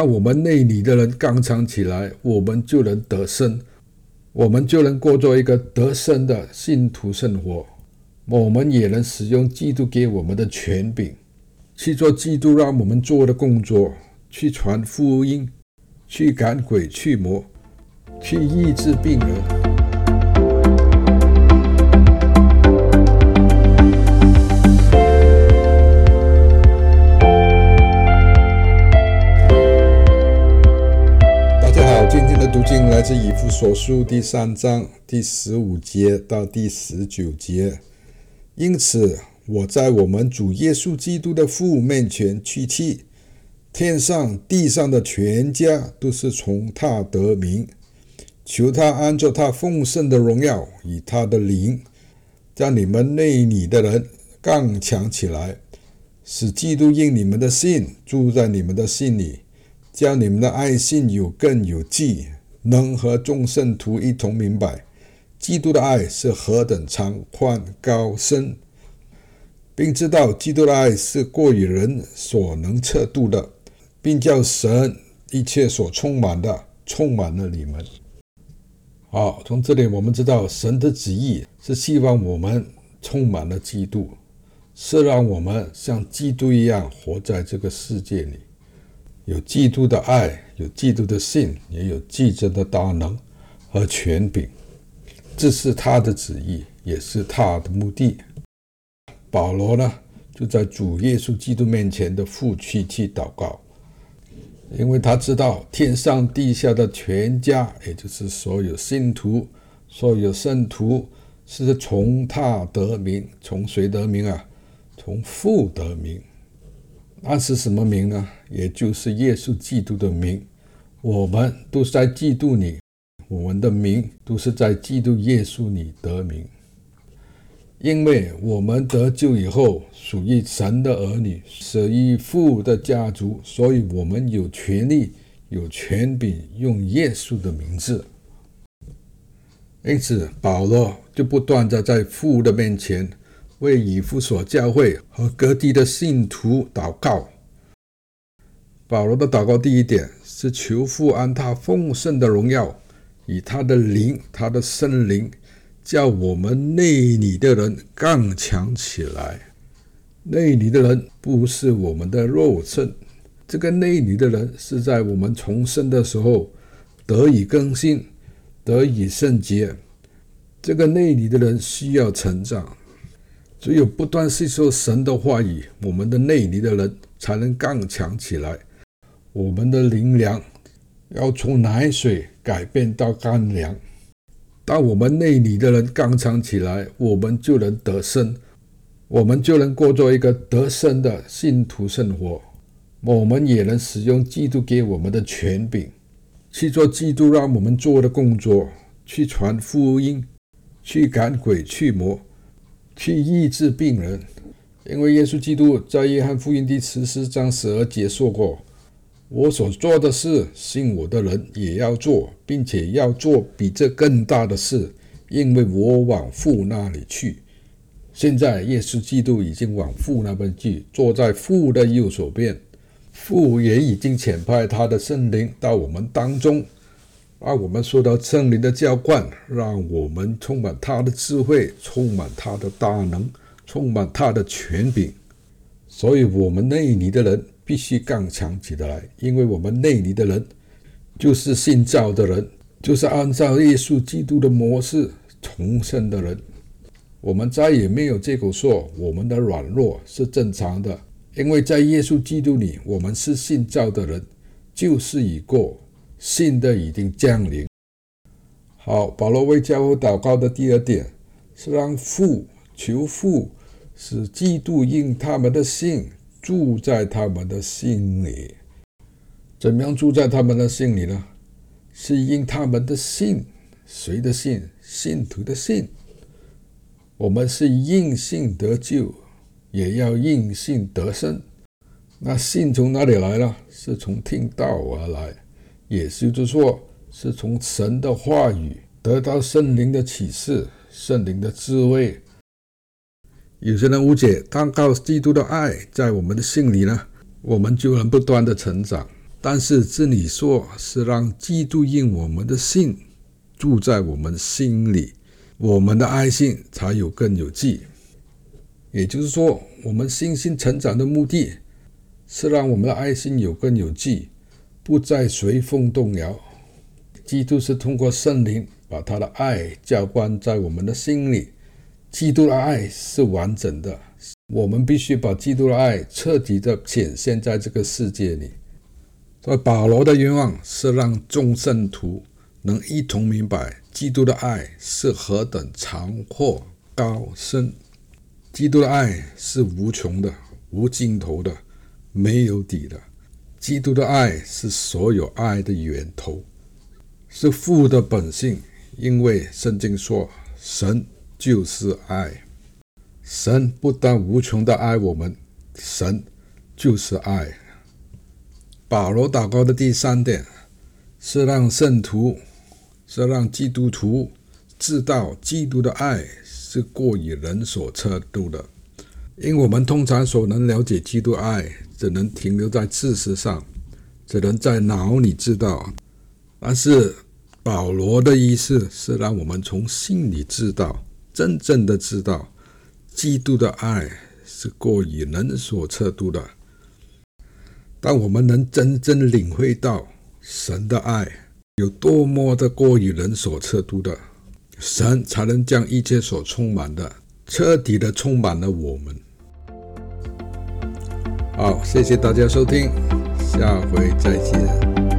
那我们内里的人刚强起来，我们就能得胜，我们就能过做一个得胜的信徒生活。我们也能使用基督给我们的权柄，去做基督让我们做的工作，去传福音，去赶鬼去魔，去医治病人。所书第三章第十五节到第十九节。因此，我在我们主耶稣基督的父面前屈膝，天上地上的全家都是从他得名，求他按照他丰盛的荣耀，以他的灵，将你们内里的人刚强起来，使基督因你们的信住在你们的心里，将你们的爱心有根有基。能和众圣徒一同明白，基督的爱是何等长宽高深，并知道基督的爱是过于人所能测度的，并叫神一切所充满的充满了你们。好，从这里我们知道，神的旨意是希望我们充满了基督，是让我们像基督一样活在这个世界里。有基督的爱，有基督的信，也有基督的大能和权柄，这是他的旨意，也是他的目的。保罗呢，就在主耶稣基督面前的父屈膝祷告，因为他知道天上地下的全家，也就是所有信徒、所有圣徒，是从他得名，从谁得名啊？从父得名。那是什么名呢？也就是耶稣基督的名。我们都是在基督里，我们的名都是在基督耶稣里得名。因为我们得救以后，属于神的儿女，属于父的家族，所以我们有权利、有权柄用耶稣的名字。因此，保罗就不断的在父的面前。为以弗所教会和各地的信徒祷告。保罗的祷告第一点是求父安他丰盛的荣耀，以他的灵、他的圣灵，叫我们内里的人刚强起来。内里的人不是我们的肉身，这个内里的人是在我们重生的时候得以更新、得以圣洁。这个内里的人需要成长。只有不断吸收神的话语，我们的内里的人才能刚强起来。我们的灵粮要从奶水改变到干粮。当我们内里的人刚强起来，我们就能得胜，我们就能过做一个得胜的信徒生活。我们也能使用基督给我们的权柄，去做基督让我们做的工作，去传福音，去赶鬼去魔。去医治病人，因为耶稣基督在约翰福音第十四章十二节说过：“我所做的事，信我的人也要做，并且要做比这更大的事，因为我往父那里去。”现在耶稣基督已经往父那边去，坐在父的右手边，父也已经遣派他的圣灵到我们当中。让我们受到圣灵的浇灌，让我们充满他的智慧，充满他的大能，充满他的权柄。所以，我们内里的人必须刚强起得来，因为我们内里的人就是信造的人，就是按照耶稣基督的模式重生的人。我们再也没有借口说我们的软弱是正常的，因为在耶稣基督里，我们是信造的人，旧事已过。信的已经降临。好，保罗为教会祷告的第二点是让父求父使基督因他们的信住在他们的心里。怎么样住在他们的心里呢？是因他们的信，谁的信？信徒的信。我们是因信得救，也要因信得生。那信从哪里来呢？是从听道而来。也就是说，是从神的话语得到圣灵的启示、圣灵的智慧。有些人误解，当靠基督的爱在我们的心里呢，我们就能不断的成长。但是这里说是让基督因我们的信住在我们心里，我们的爱心才有根有基。也就是说，我们信心成长的目的是让我们的爱心有根有基，不再随风动摇。基督是通过圣灵把他的爱浇灌在我们的心里。基督的爱是完整的，我们必须把基督的爱彻底的显现在这个世界里。所以保罗的愿望是让众圣徒能一同明白基督的爱是何等长阔高深。基督的爱是无穷的、无尽头的、没有底的。基督的爱是所有爱的源头，是父的本性。因为圣经说，神就是爱。神不但无穷的爱我们，神就是爱。保罗祷告的第三点是让圣徒，是让基督徒知道基督的爱。是过于人所测度的，因为我们通常所能了解基督爱，只能停留在知识上，只能在脑里知道。但是保罗的意思是让我们从心里知道，真正的知道，基督的爱是过于人所测度的。当我们能真正领会到神的爱有多么的过于人所测度的。神才能将一切所充满的彻底的充满了我们。好，谢谢大家收听，下回再见。